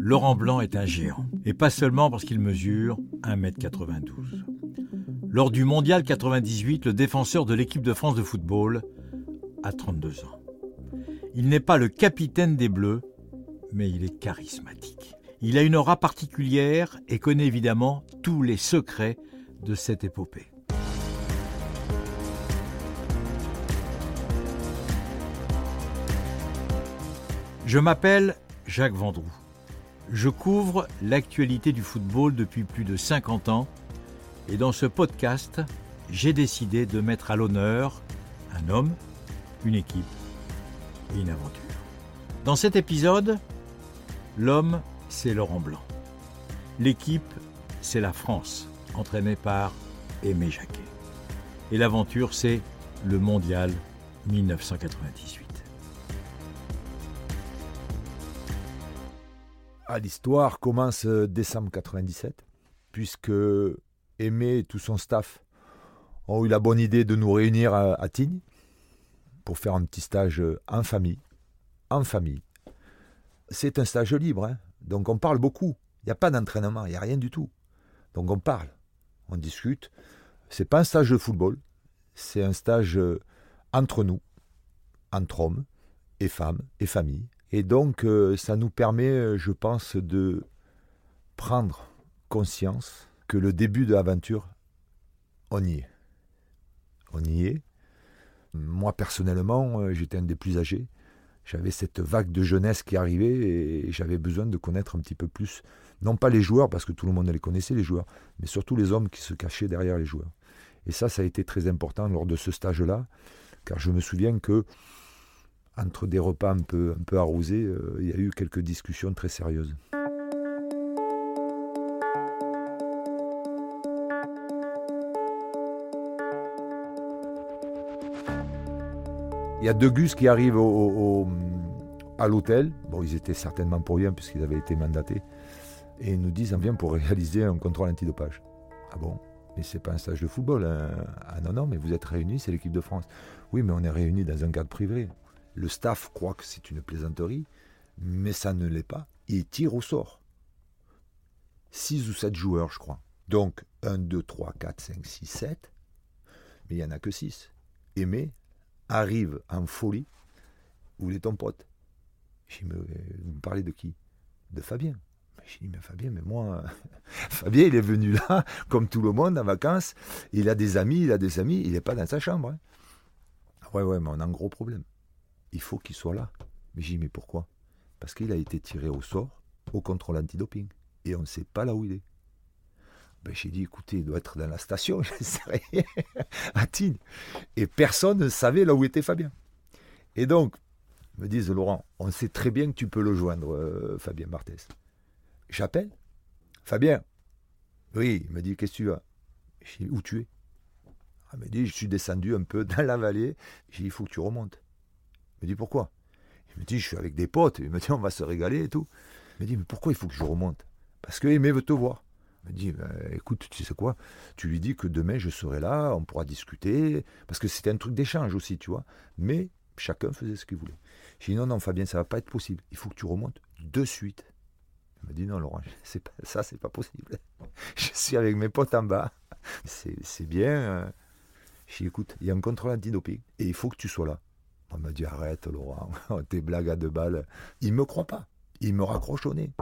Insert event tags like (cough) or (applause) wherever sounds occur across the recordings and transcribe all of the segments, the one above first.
Laurent Blanc est un géant. Et pas seulement parce qu'il mesure 1m92. Lors du Mondial 98, le défenseur de l'équipe de France de football a 32 ans. Il n'est pas le capitaine des Bleus, mais il est charismatique. Il a une aura particulière et connaît évidemment tous les secrets de cette épopée. Je m'appelle Jacques Vendroux. Je couvre l'actualité du football depuis plus de 50 ans et dans ce podcast, j'ai décidé de mettre à l'honneur un homme, une équipe et une aventure. Dans cet épisode, l'homme, c'est Laurent Blanc. L'équipe, c'est la France, entraînée par Aimé Jacquet. Et l'aventure, c'est le Mondial 1998. L'histoire commence euh, décembre 97, puisque Aimé et tout son staff ont eu la bonne idée de nous réunir à, à Tignes pour faire un petit stage euh, en famille. En famille. C'est un stage libre, hein. donc on parle beaucoup. Il n'y a pas d'entraînement, il n'y a rien du tout. Donc on parle, on discute. C'est pas un stage de football, c'est un stage euh, entre nous, entre hommes et femmes et familles. Et donc, euh, ça nous permet, euh, je pense, de prendre conscience que le début de l'aventure, on y est. On y est. Moi, personnellement, euh, j'étais un des plus âgés. J'avais cette vague de jeunesse qui arrivait et j'avais besoin de connaître un petit peu plus, non pas les joueurs, parce que tout le monde les connaissait, les joueurs, mais surtout les hommes qui se cachaient derrière les joueurs. Et ça, ça a été très important lors de ce stage-là, car je me souviens que entre des repas un peu, un peu arrosés, euh, il y a eu quelques discussions très sérieuses. Il y a deux gus qui arrivent au- à l'hôtel. Bon, ils étaient certainement pour rien puisqu'ils avaient été mandatés. Et ils nous disent on vient pour (laughs) réaliser un contrôle antidopage. Ah bon Mais c'est pas un stage de football. Ah non, non, mais vous êtes réunis, c'est l'équipe de France. Oui, mais on est réunis dans un cadre privé. Le staff croit que c'est une plaisanterie, mais ça ne l'est pas. Il tire au sort. 6 ou 7 joueurs, je crois. Donc, 1, 2, 3, 4, 5, 6, 7. Mais il n'y en a que 6. Aimé arrive en folie. Où est ton pote? J'ai dit, mais vous me parlez de qui? De Fabien. J'ai dit, mais Fabien, mais moi, (laughs) Fabien, il est venu là, comme tout le monde, en vacances. Il a des amis, il a des amis, il n'est pas dans sa chambre. hein. Ouais, ouais, mais on a un gros problème. Il faut qu'il soit là. Mais j'ai dit, mais pourquoi? Parce qu'il a été tiré au sort au contrôle antidoping. Et on ne sait pas là où il est. Ben, j'ai dit, écoutez, il doit être dans la station, (laughs) je ne sais rien, à Tignes. Et personne ne savait là où était Fabien. Et donc, me disent, Laurent, on sait très bien que tu peux le joindre, euh, Fabien Barthès. J'appelle. Fabien. Oui, il me dit, qu'est-ce que tu as? J'ai dit, où tu es? Ah, Il me dit, je suis descendu un peu (laughs) dans la vallée. J'ai dit, il faut que tu remontes. Il me dit, pourquoi? Il me dit, je suis avec des potes. Il me dit, on va se régaler et tout. Il me dit, mais pourquoi il faut que je remonte? Parce que Aimé veut te voir. Il me dit, ben, écoute, tu sais quoi? Tu lui dis que demain je serai là, on pourra discuter. Parce que c'était un truc d'échange aussi, tu vois. Mais chacun faisait ce qu'il voulait. J'ai dit, non, non, Fabien, ça va pas être possible. Il faut que tu remontes de suite. Il me dit, non, Laurent, pas, ça, c'est pas possible. (laughs) Je suis avec mes potes en bas. C'est bien. euh. J'ai dit, écoute, il y a un contrôle antidoping et il faut que tu sois là. On m'a dit, arrête, Laurent, (laughs) tes blagues à deux balles. Il me croit pas. Il me raccroche au nez.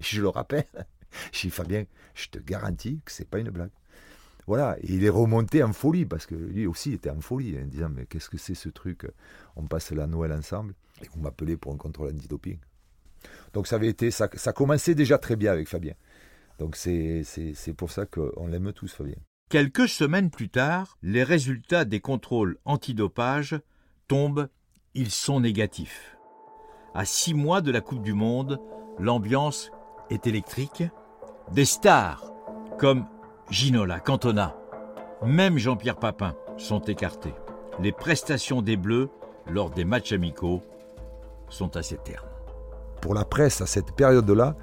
Je le rappelle. (laughs) J'ai dit, Fabien, je te garantis que c'est pas une blague. Voilà, il est remonté en folie, parce que lui aussi était en folie, en disant, mais qu'est-ce que c'est ce truc? On passe la Noël ensemble, et vous m'appelez pour un contrôle antidoping. Donc ça avait été, ça, ça commençait déjà très bien avec Fabien. Donc c'est pour ça qu'on l'aime tous, Fabien. Quelques semaines plus tard, les résultats des contrôles antidopage tombent, ils sont négatifs. À six mois de la Coupe du Monde, l'ambiance est électrique. Des stars comme Ginola, Cantona, même Jean-Pierre Papin sont écartés. Les prestations des Bleus lors des matchs amicaux sont à ses termes. Pour la presse, à cette période-là,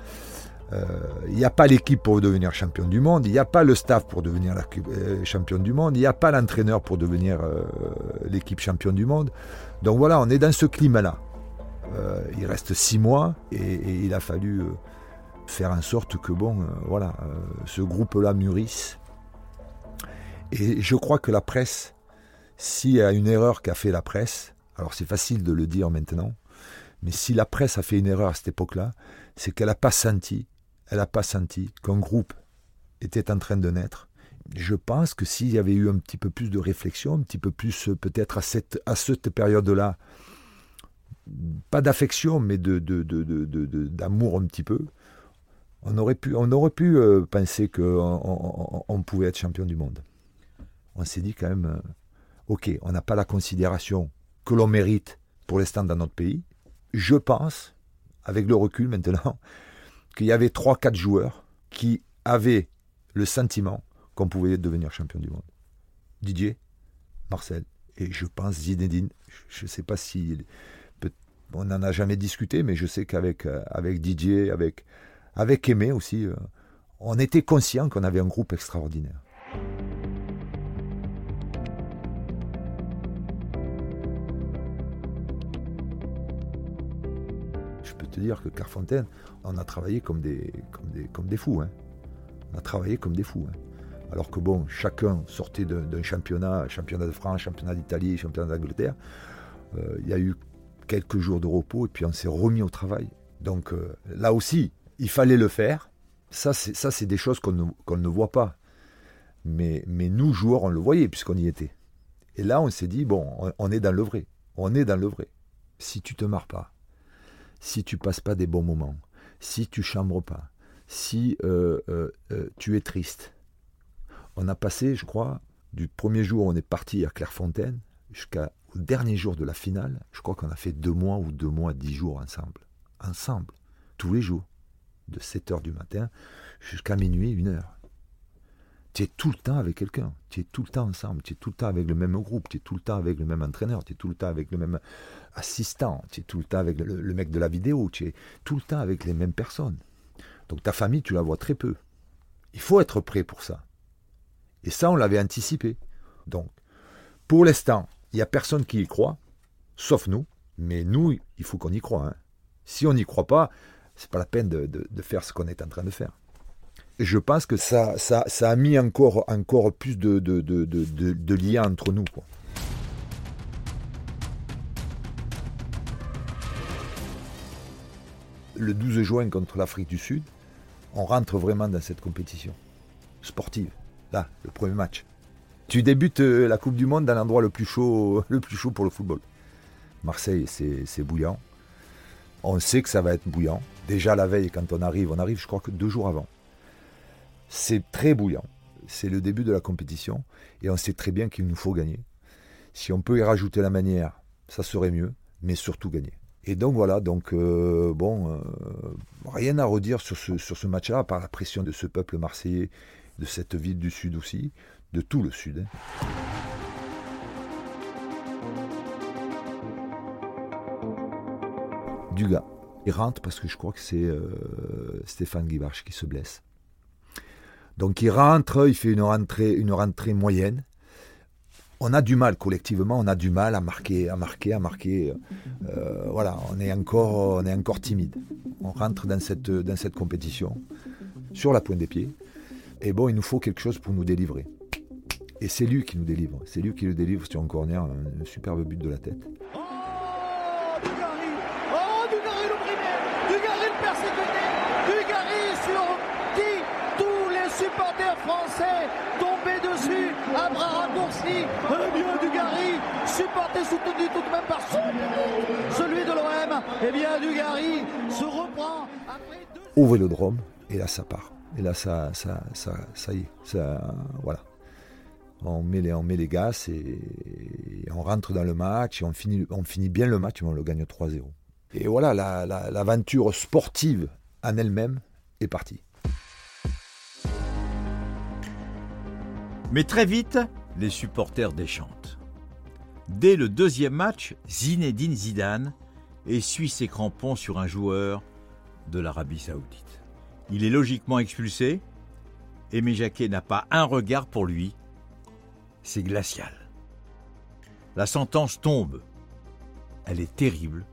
il n'y a pas l'équipe pour devenir champion du monde, il n'y a pas le staff pour devenir euh, champion du monde, il n'y a pas l'entraîneur pour devenir euh, l'équipe championne du monde. Donc voilà, on est dans ce climat-là. Euh, il reste six mois et, il a fallu euh, faire en sorte que bon, euh, voilà, ce groupe-là mûrisse. Et je crois que la presse, s'il y a une erreur qu'a fait la presse, alors c'est facile de le dire maintenant, mais si la presse a fait une erreur à cette époque-là, c'est qu'elle n'a pas senti, elle n'a pas senti qu'un groupe était en train de naître. Je pense que s'il y avait eu un petit peu plus de réflexion, un petit peu plus peut-être à cette, à cette période-là, pas d'affection, mais de, d'amour un petit peu, on aurait pu, euh, penser qu'on on, pouvait être champion du monde. On s'est dit quand même, euh, ok, on n'a pas la considération que l'on mérite pour l'instant dans notre pays. Je pense, avec le recul maintenant, qu'il y avait 3-4 joueurs qui avaient le sentiment qu'on pouvait devenir champion du monde. Didier, Marcel, et je pense Zinedine. Je ne sais pas si on n'en a jamais discuté, mais je sais qu'avec euh, Didier, avec, avec Aimé aussi, euh, on était conscient qu'on avait un groupe extraordinaire. Te dire que Carfontaine, on a travaillé comme des, comme des, comme des fous. Hein. On a travaillé comme des fous. Hein. Alors que bon, chacun sortait d'un championnat, championnat de France, championnat d'Italie, championnat d'Angleterre. Euh, il y a eu quelques jours de repos et puis on s'est remis au travail. Donc euh, là aussi, il fallait le faire. Ça, c'est des choses qu'on ne, voit pas. Mais, mais, nous, joueurs, on le voyait puisqu'on y était. Et là, on s'est dit, bon, on, est dans le vrai. On est dans le vrai. Si tu te marres pas, si tu passes pas des bons moments, si tu chambres pas, si euh, euh, tu es triste. On a passé, je crois, du premier jour où on est parti à Clairefontaine jusqu'à dernier jour de la finale, je crois qu'on a fait deux mois ou deux mois, dix jours ensemble. Ensemble. Tous les jours. De 7 heures du matin jusqu'à minuit, une heure. Tu es tout le temps avec quelqu'un. Tu es tout le temps ensemble. Tu es tout le temps avec le même groupe. Tu es tout le temps avec le même entraîneur. Tu es tout le temps avec le même assistant. Tu es tout le temps avec le, mec de la vidéo. Tu es tout le temps avec les mêmes personnes. Donc ta famille, tu la vois très peu. Il faut être prêt pour ça. Et ça, on l'avait anticipé. Donc, pour l'instant, il n'y a personne qui y croit, sauf nous. Mais nous, il faut qu'on y croit. Hein. Si on n'y croit pas, c'est pas la peine de, faire ce qu'on est en train de faire. Je pense que ça, a mis encore, plus de, de, liens entre nous. Le 12 juin contre l'Afrique du Sud, on rentre vraiment dans cette compétition sportive. Là, le premier match. Tu débutes euh, la Coupe du Monde dans l'endroit le plus chaud, (laughs) le plus chaud pour le football. Marseille, c'est bouillant. On sait que ça va être bouillant. Déjà la veille, quand on arrive, on arrive, je crois que deux jours avant. C'est très bouillant. C'est le début de la compétition et on sait très bien qu'il nous faut gagner. Si on peut y rajouter la manière, ça serait mieux, mais surtout gagner. Et donc voilà, donc euh, bon, euh, rien à redire sur ce, match-là, par la pression de ce peuple marseillais, de cette ville du Sud aussi de tout le sud. Hein. Du gars. Il rentre parce que je crois que c'est euh, Stéphane Guivarch qui se blesse. Donc il rentre, il fait une rentrée, une rentrée moyenne. On a du mal collectivement, on a du mal à marquer, à marquer, à marquer. Euh, voilà, on est encore, on est encore timide. On rentre dans cette, compétition sur la pointe des pieds. Et bon, il nous faut quelque chose pour nous délivrer. Et c'est lui qui nous délivre. C'est lui qui le délivre sur un corner, un, superbe but de la tête. Oh, Dugarry le premier Dugarry le persécuté Dugarry sur qui tous les supporters français tombaient dessus bras raccourcis. Eh bien, Dugarry, supporté, soutenu tout de même par son celui de l'OM. Eh bien, Dugarry se reprend après deux... Au vélodrome, et là ça part. Et là ça, ça, ça, ça y est, voilà on met les, on met les gars et, on rentre dans le match et on finit, on finit bien le match, mais on le gagne 3-0. Et voilà, l'aventure sportive en elle-même est partie. Mais très vite, les supporters déchantent. Dès le deuxième match, Zinedine Zidane essuie ses crampons sur un joueur de l'Arabie Saoudite. Il est logiquement expulsé. Aimé Jacquet n'a pas un regard pour lui c'est glacial. La sentence tombe. Elle est terrible.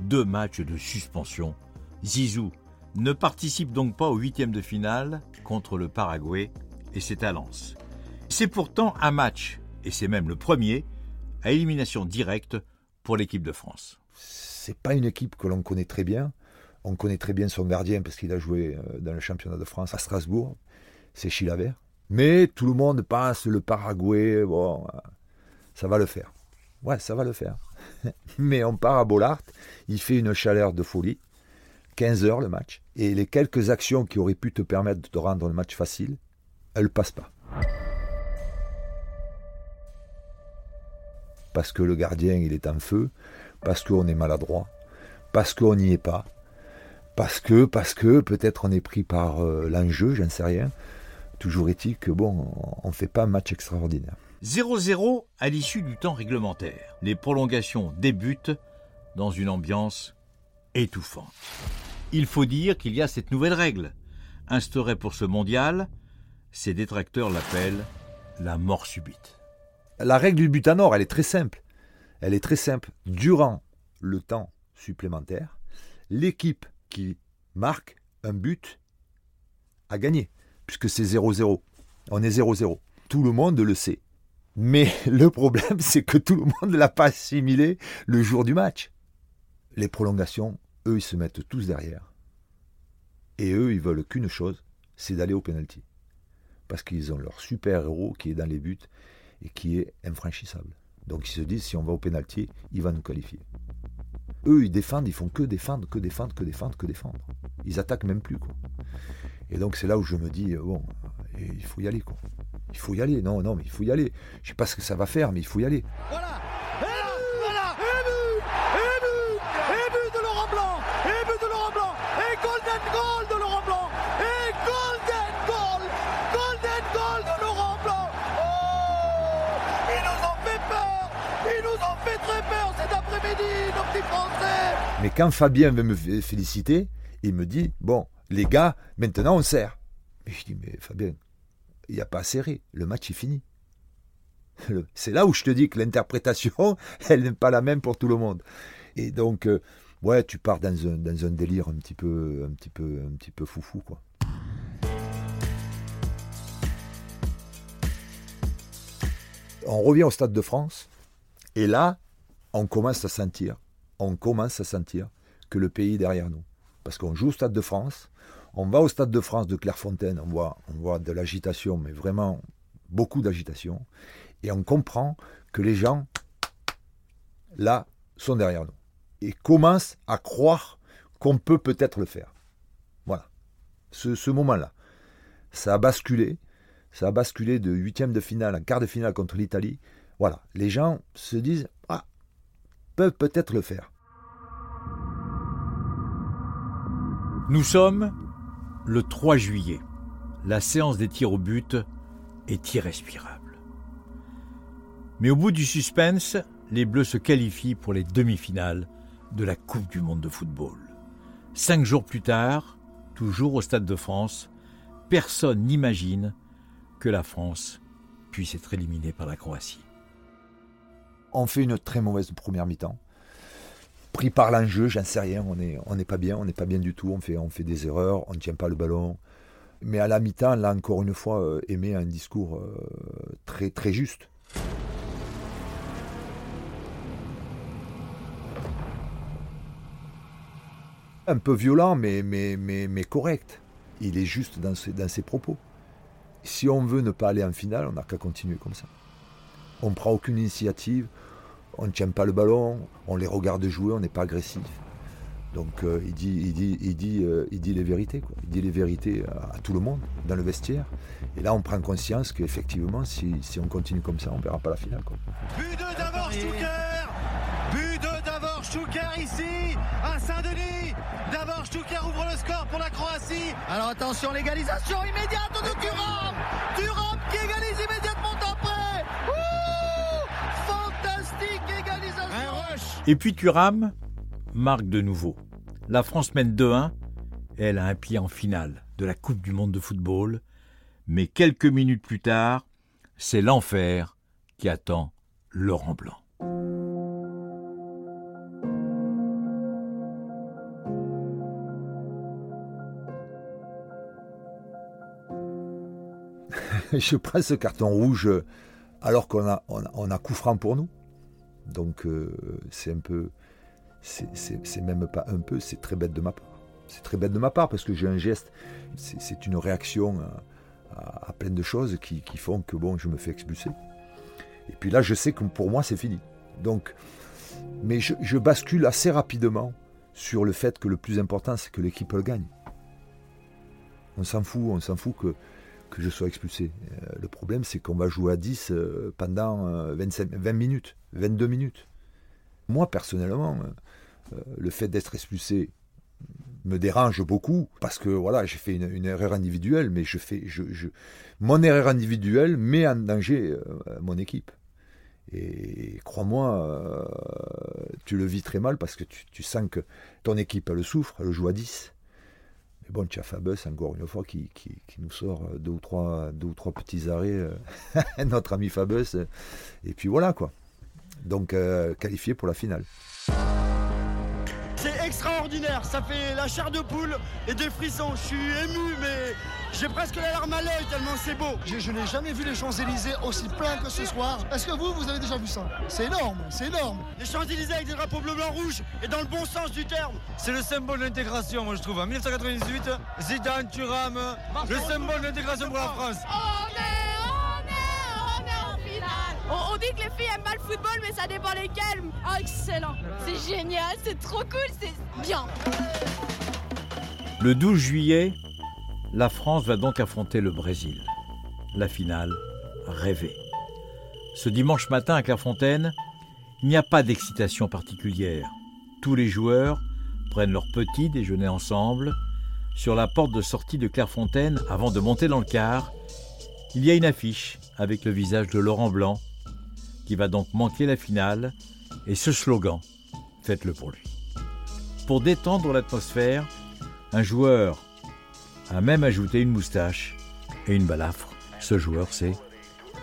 deux matchs de suspension. Zizou ne participe donc pas au huitième de finale contre le Paraguay et c'est à Lens. C'est pourtant un match, et c'est même le premier, à élimination directe pour l'équipe de France. C'est pas une équipe que l'on connaît très bien. On connaît très bien son gardien parce qu'il a joué euh, dans le championnat de France à Strasbourg. C'est Chilavert. Mais tout le monde passe le Paraguay. Bon, euh, ça va le faire. Ouais, ça va le faire. (laughs) Mais on part à Bollard. Il fait une chaleur de folie. 15 heures le match. Et les quelques actions qui auraient pu te permettre de rendre le match facile, elles ne passent pas. Parce que le gardien, il est en feu. Parce qu'on est maladroit. Parce qu'on n'y est pas. Parce que, parce que, peut-être on est pris par euh, l'enjeu, j'en sais rien. Toujours est-il que, bon, on ne fait pas un match extraordinaire. 0-0 à l'issue du temps réglementaire. Les prolongations débutent dans une ambiance étouffante. Il faut dire qu'il y a cette nouvelle règle, instaurée pour ce mondial, ses détracteurs l'appellent la mort subite. La règle du but à nord, elle est très simple. Elle est très simple. Durant le temps supplémentaire, l'équipe qui marque un but a gagné, puisque c'est 0-0. On est 0-0. Tout le monde le sait. Mais (laughs) le problème, c'est que tout le monde ne l'a pas assimilé le jour du match. Les prolongations, eux, ils se mettent tous derrière. Et eux, ils veulent qu'une chose, c'est d'aller au penalty. Parce qu'ils ont leur super-héros qui est dans les buts et qui est infranchissable. Donc ils se disent, si on va au penalty, il va nous qualifier. Eux, ils défendent, ils font que défendre, que défendre, que défendre, que défendre. Ils attaquent même plus. Et donc c'est là où je me dis, bon, il faut y aller. Quoi. Il faut y aller. Non, non, mais il faut y aller. Je sais pas ce que ça va faire, mais il faut y aller. Voilà Fait très peur cet après-midi, nos petits Français Mais quand Fabien veut me féliciter, il me dit, bon, les gars, maintenant on sert. Mais je dis, mais Fabien, il n'y a pas à serrer. Le match est fini. (laughs) C'est là où je te dis que l'interprétation, (laughs) elle n'est pas la même pour tout le monde. Et donc, euh, ouais, tu pars dans un, dans un, délire un petit peu, un petit peu, un petit peu foufou, quoi. On revient au Stade de France, et là, on commence à sentir, on commence à sentir que le pays est derrière nous. Parce qu'on joue au Stade de France, on va au Stade de France de Clairefontaine, on voit, on voit de l'agitation, mais vraiment beaucoup d'agitation. Et on comprend que les gens, là, sont derrière nous. Et commencent à croire qu'on peut peut-être le faire. Voilà. Ce, moment-là. Ça a basculé. Ça a basculé de huitième de finale à quart de finale contre l'Italie. Voilà. Les gens se disent, ah, peuvent peut-être le faire. Nous sommes le 3 juillet, la séance des tirs au but est irrespirable. Mais au bout du suspense, les Bleus se qualifient pour les demi-finales de la Coupe du Monde de football. Cinq jours plus tard, toujours au Stade de France, personne n'imagine que la France puisse être éliminée par la Croatie. On fait une très mauvaise première mi-temps pris par l'enjeu, j'en sais rien, on n'est pas bien, on n'est pas bien du tout, on fait, des erreurs, on ne tient pas le ballon. Mais à la mi-temps, là encore une fois, euh, Aimé un discours euh, très, très juste. Un peu violent, mais correct. Il est juste dans ses, dans ses propos. Si on veut ne pas aller en finale, on n'a qu'à continuer comme ça. On ne prend aucune initiative, on ne tient pas le ballon, on les regarde jouer, on n'est pas agressif. Donc euh, il, dit, il, dit, il, dit, euh, il dit les vérités, il dit les vérités à, tout le monde dans le vestiaire. Et là on prend conscience qu'effectivement si, si, on continue comme ça, on ne verra pas la finale. Quoi. But de Davor Stucker But de Davor Stucker ici, à Saint-Denis Davor Stucker ouvre le score pour la Croatie. Alors attention, légalisation immédiate de Thuram Thuram qui égalise immédiatement Et puis Thuram marque de nouveau. La France mène 2-1. Elle a un pied en finale de la Coupe du Monde de football. Mais quelques minutes plus tard, c'est l'enfer qui attend Laurent Blanc. (laughs) je prends ce carton rouge euh, alors qu'on a, a, coup franc pour nous. Donc euh, c'est un peu, c'est même pas un peu, c'est très bête de ma part. C'est très bête de ma part parce que j'ai un geste, c'est une réaction à, plein de choses qui, font que bon, je me fais expulser. Et puis là, je sais que pour moi, c'est fini. Donc, mais je, bascule assez rapidement sur le fait que le plus important, c'est que l'équipe le gagne. On s'en fout, on s'en fout que, que je sois expulsé. Euh, le problème, c'est qu'on va jouer à 10 euh, pendant 25, euh, 20 minutes, 22 minutes. Moi, personnellement, le fait d'être expulsé me dérange beaucoup parce que voilà, j'ai fait une, erreur individuelle, mais je fais, je, mon erreur individuelle met en danger mon équipe. Et crois-moi, tu le vis très mal parce que tu, sens que ton équipe elle souffre, elle joue à 10. Mais bon, tu as Fabus, encore une fois, qui, qui, nous sort deux ou trois, deux ou trois petits arrêts, euh, (laughs) notre ami Fabus. Et puis voilà, quoi. Donc, euh, qualifié pour la finale extraordinaire. Ça fait la chair de poule et des frissons. Je suis ému, mais j'ai presque la larme à l'œil tellement c'est beau. Je, n'ai jamais vu les Champs-Élysées aussi pleins que ce soir. Est-ce que vous, vous avez déjà vu ça? C'est énorme, c'est énorme. Les Champs-Élysées avec des drapeaux bleu, blanc, rouge et dans le bon sens du terme. C'est le symbole de l'intégration, moi je trouve. En 1998, Zidane, Thuram, le symbole de l'intégration pour la France. On, dit que les filles aiment pas le football, mais ça dépend lesquelles. Oh, excellent. C'est génial, c'est trop cool, c'est bien. Le 12 juillet, la France va donc affronter le Brésil. La finale, rêvée. Ce dimanche matin à Clairefontaine, il n'y a pas d'excitation particulière. Tous les joueurs prennent leur petit déjeuner ensemble. Sur la porte de sortie de Clairefontaine, avant de monter dans le car, il y a une affiche avec le visage de Laurent Blanc qui va donc manquer la finale, et ce slogan, faites-le pour lui. Pour détendre l'atmosphère, un joueur a même ajouté une moustache et une balafre. Ce joueur, c'est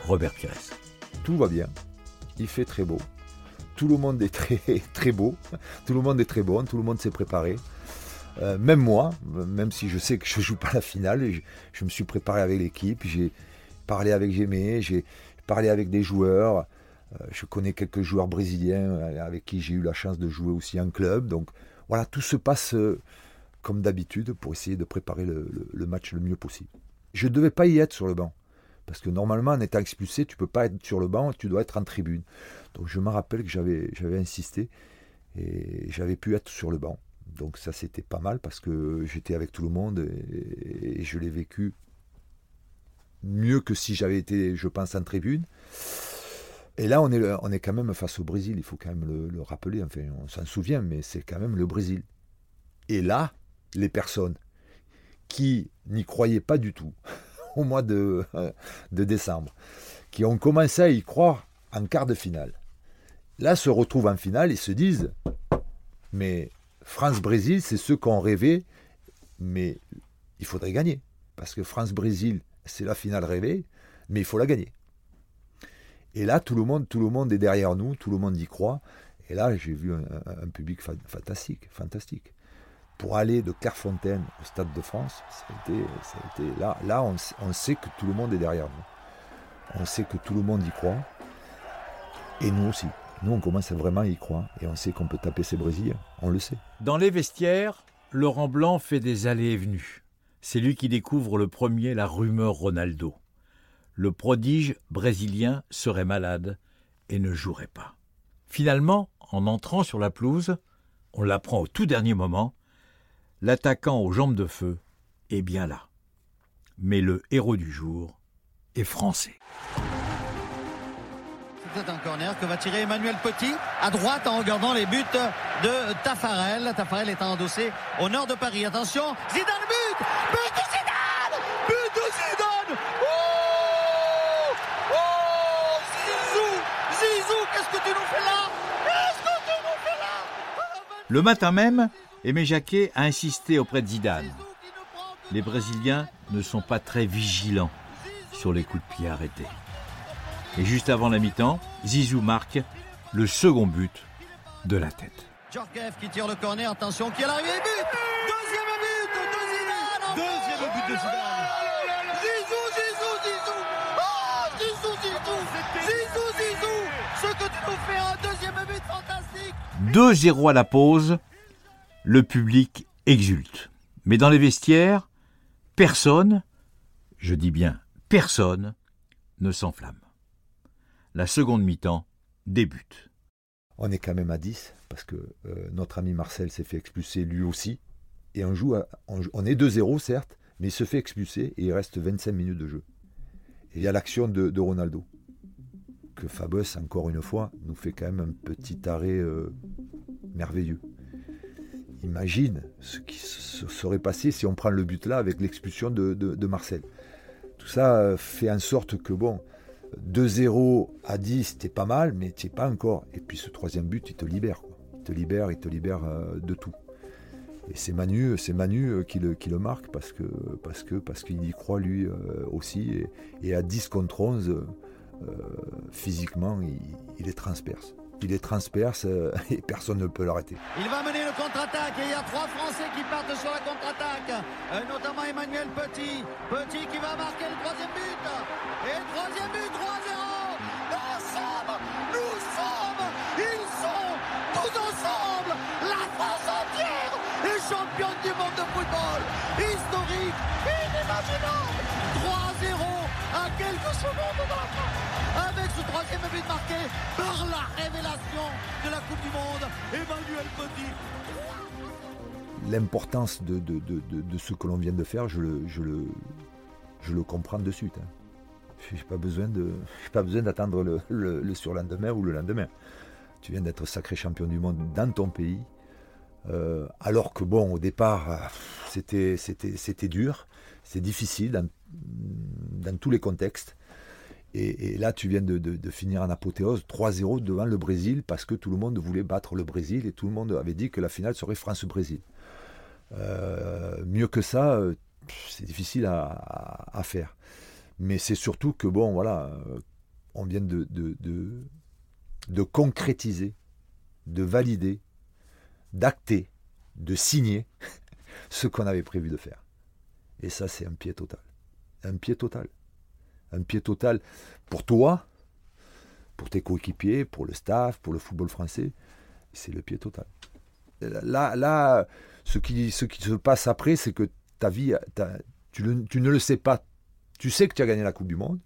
Robert Pires. Tout va bien, il fait très beau, tout le monde est très, (laughs) beau, tout le monde est très bon, tout le monde s'est préparé. Euh, même moi, même si je sais que je ne joue pas la finale, je, je, me suis préparé avec l'équipe, j'ai parlé avec Gémé, j'ai parlé avec des joueurs, je connais quelques joueurs brésiliens euh, avec qui j'ai eu la chance de jouer aussi en club. Donc voilà, tout se passe euh, comme d'habitude pour essayer de préparer le, match le mieux possible. Je ne devais pas y être sur le banc. Parce que normalement, en étant expulsé, tu ne peux pas être sur le banc, tu dois être en tribune. Donc je me rappelle que j'avais, insisté et j'avais pu être sur le banc. Donc ça, c'était pas mal parce que j'étais avec tout le monde et je l'ai vécu mieux que si j'avais été, je pense, en tribune. Et là, on est, quand même face au Brésil, il faut quand même le, rappeler, enfin, on s'en souvient, mais c'est quand même le Brésil. Et là, les personnes qui n'y croyaient pas du tout (laughs) au mois de, (laughs) de décembre, qui ont commencé à y croire en quart de finale, là se retrouvent en finale et se disent, mais France-Brésil, c'est ceux qui ont rêvé, mais il faudrait gagner. Parce que France-Brésil, c'est la finale rêvée, mais il faut la gagner. Et là, tout le monde, est derrière nous, tout le monde y croit. Et là, j'ai vu un, public fantastique, fantastique. Pour aller de Clairefontaine au Stade de France, ça a été, ça a été là, là on, on, sait que tout le monde est derrière nous. On sait que tout le monde y croit. Et nous aussi. Nous, on commence à vraiment y croire. Et on sait qu'on peut taper ces Brésiliens. On le sait. Dans les vestiaires, Laurent Blanc fait des allées et venues. C'est lui qui découvre le premier la rumeur Ronaldo le prodige brésilien serait malade et ne jouerait pas. Finalement, en entrant sur la pelouse, on l'apprend au tout dernier moment, l'attaquant aux jambes de feu est bien là. Mais le héros du jour est français. C'est un corner que va tirer Emmanuel Petit à droite en regardant les buts de Tafarel. Tafarel est endossé au nord de Paris. Attention, Zidane but But Le matin même, Aimé Jacquet a insisté auprès de Zidane. Les Brésiliens ne sont pas très vigilants sur les coups de pied arrêtés. Et juste avant la mi-temps, Zizou marque le second but de la tête. Djorkaeff qui tire le corner, attention qui est l'arrivée, but Deuxième but de Zidane Deuxième but de Zidane oh Zizou, Zizou, Zizou oh, Zizou, Zizou Zizou, Zizou Ce que tu nous fais à deux 2-0 à la pause, le public exulte. Mais dans les vestiaires, personne, je dis bien personne, ne s'enflamme. La seconde mi-temps débute. On est quand même à 10 parce que euh, notre ami Marcel s'est fait expulser lui aussi. Et on joue, à- on, est 2-0 certes, mais il se fait expulser et il reste 25 minutes de jeu. Et il y a l'action de Ronaldo. Que Fabus, encore une fois, nous fait quand même un petit arrêt euh, merveilleux. Imagine ce qui se serait passé si on prend le but là avec l'expulsion de, Marcel. Tout ça euh, fait en sorte que, bon, 2-0 à 10, t'es pas mal, mais t'es pas encore. Et puis ce troisième but, il te libère. Il te libère, il te libère euh, de tout. Et c'est Manu, c'est Manu qui le, marque parce que parce que parce qu'il y croit lui aussi. Et, et à 10 contre 11, euh, euh, physiquement, il, il est transperce. Il est transperce euh, (laughs) et personne ne peut l'arrêter. Il va mener le contre-attaque et il y a trois Français qui partent sur la contre-attaque, euh, notamment Emmanuel Petit. Petit qui va marquer le troisième but. Et le troisième but, 3-0. Ensemble, nous sommes, ils sont tous ensemble. La France entière est championne du monde de football. Historique, inimaginable. 3-0 à quelques secondes de la fin. Avec ce troisième but marqué par la révélation de la Coupe du Monde, Emmanuel Petit. L'importance de, ce que l'on vient de faire, je le, je je comprends de suite. hein. J'ai pas besoin de, j'ai pas besoin d'attendre le, le- le surlendemain ou le lendemain. Tu viens d'être sacré champion du monde dans ton pays, euh, alors que bon, au départ, euh, c'était, dur, c'est difficile dans tous les contextes. Et, là, tu viens de, finir en apothéose 3-0 devant le Brésil parce que tout le monde voulait battre le Brésil et tout le monde avait dit que la finale serait France-Brésil. Euh, mieux que ça, euh, c'est difficile à, faire. Mais c'est surtout que, bon, voilà, euh, on vient de concrétiser, de valider, d'acter, de signer (laughs) ce qu'on avait prévu de faire. Et ça, c'est un pied total. Un pied total. Un pied total pour toi, pour tes coéquipiers, pour le staff, pour le football français. C'est le pied total. Là, là ce, qui, ce qui se passe après, c'est que ta vie, tu, ne le sais pas. Tu sais que tu as gagné la Coupe du Monde.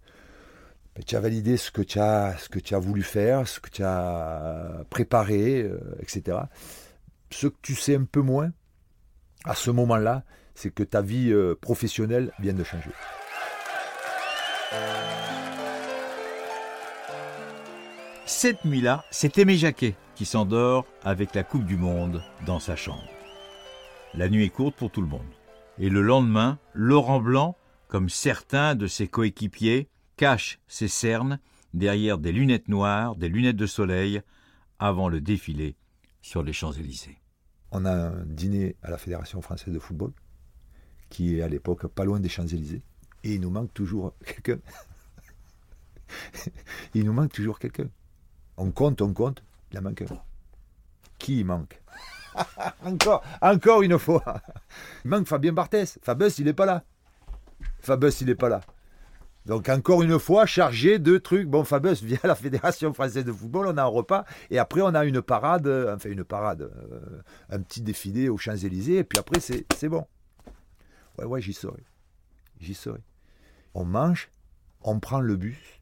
tu as validé ce que tu as, ce que tu as voulu faire, ce que tu as préparé, euh, etc. Ce que tu sais un peu moins, à ce moment-là, c'est que ta vie euh, professionnelle vient de changer. Cette nuit-là, c'est Aimé Jacquet qui s'endort avec la Coupe du Monde dans sa chambre. La nuit est courte pour tout le monde. Et le lendemain, Laurent Blanc, comme certains de ses coéquipiers, cache ses cernes derrière des lunettes noires, des lunettes de soleil, avant le défilé sur les Champs-Élysées. On a un dîner à la Fédération française de football, qui est à l'époque pas loin des Champs-Élysées. Il nous manque toujours quelqu'un. (laughs) il nous manque toujours quelqu'un. On compte, on compte, il en manque un. Qui manque encore, encore une fois. Il manque Fabien Barthès. Fabus, il n'est pas là. Fabus, il n'est pas là. Donc encore une fois, chargé de trucs. Bon, Fabus, (laughs) via la Fédération française de football, on a un repas. Et après, on a une parade, euh, enfin une parade, euh, un petit défilé aux Champs-Élysées. Et puis après, c'est c'est bon. Ouais, ouais, j'y serai. J'y serai. On mange, on prend le bus,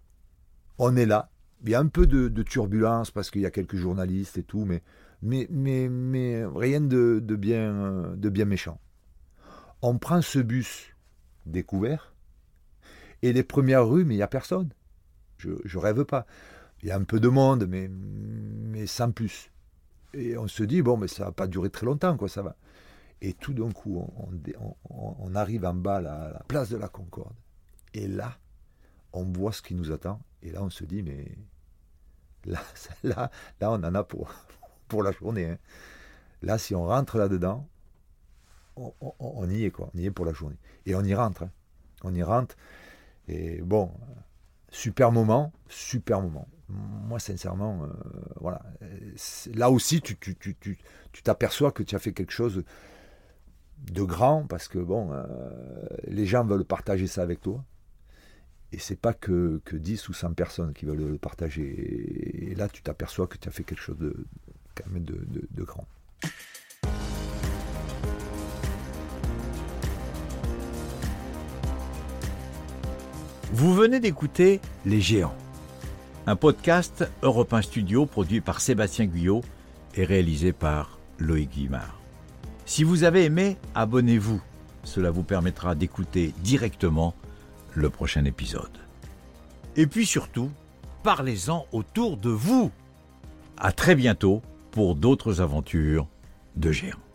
on est là. Il y a un peu de, turbulence parce qu'il y a quelques journalistes et tout, mais, rien de, bien, de bien méchant. On prend ce bus découvert et les premières rues, mais il n'y a personne. Je ne rêve pas. Il y a un peu de monde, mais, sans plus. Et on se dit, bon, mais ça va pas durer très longtemps, quoi, ça va. Et tout d'un coup, on, arrive en bas, à la place de la Concorde. Et là, on voit ce qui nous attend. Et là, on se dit, mais là, (laughs) là, là on en a (laughs) pour, la journée. hein. Là, si on rentre là-dedans, on, y est, quoi. On y est pour la journée. Et on y rentre. hein. On y rentre. Et bon, super moment, super moment. Moi, sincèrement, euh, voilà. Là aussi, tu t'aperçois que tu as fait quelque chose de grand parce que, bon, euh, les gens veulent partager ça avec toi. Et c'est pas que, que 10 ou 100 personnes qui veulent le partager. Et là, tu t'aperçois que tu as fait quelque chose de, quand même de, grand. Vous venez d'écouter Les Géants, un podcast Europe 1 Studio produit par Sébastien Guyot et réalisé par Loïc Guimard. Si vous avez aimé, abonnez-vous. Cela vous permettra d'écouter directement le prochain épisode. Et puis surtout, parlez-en autour de vous. À très bientôt pour d'autres aventures de géants.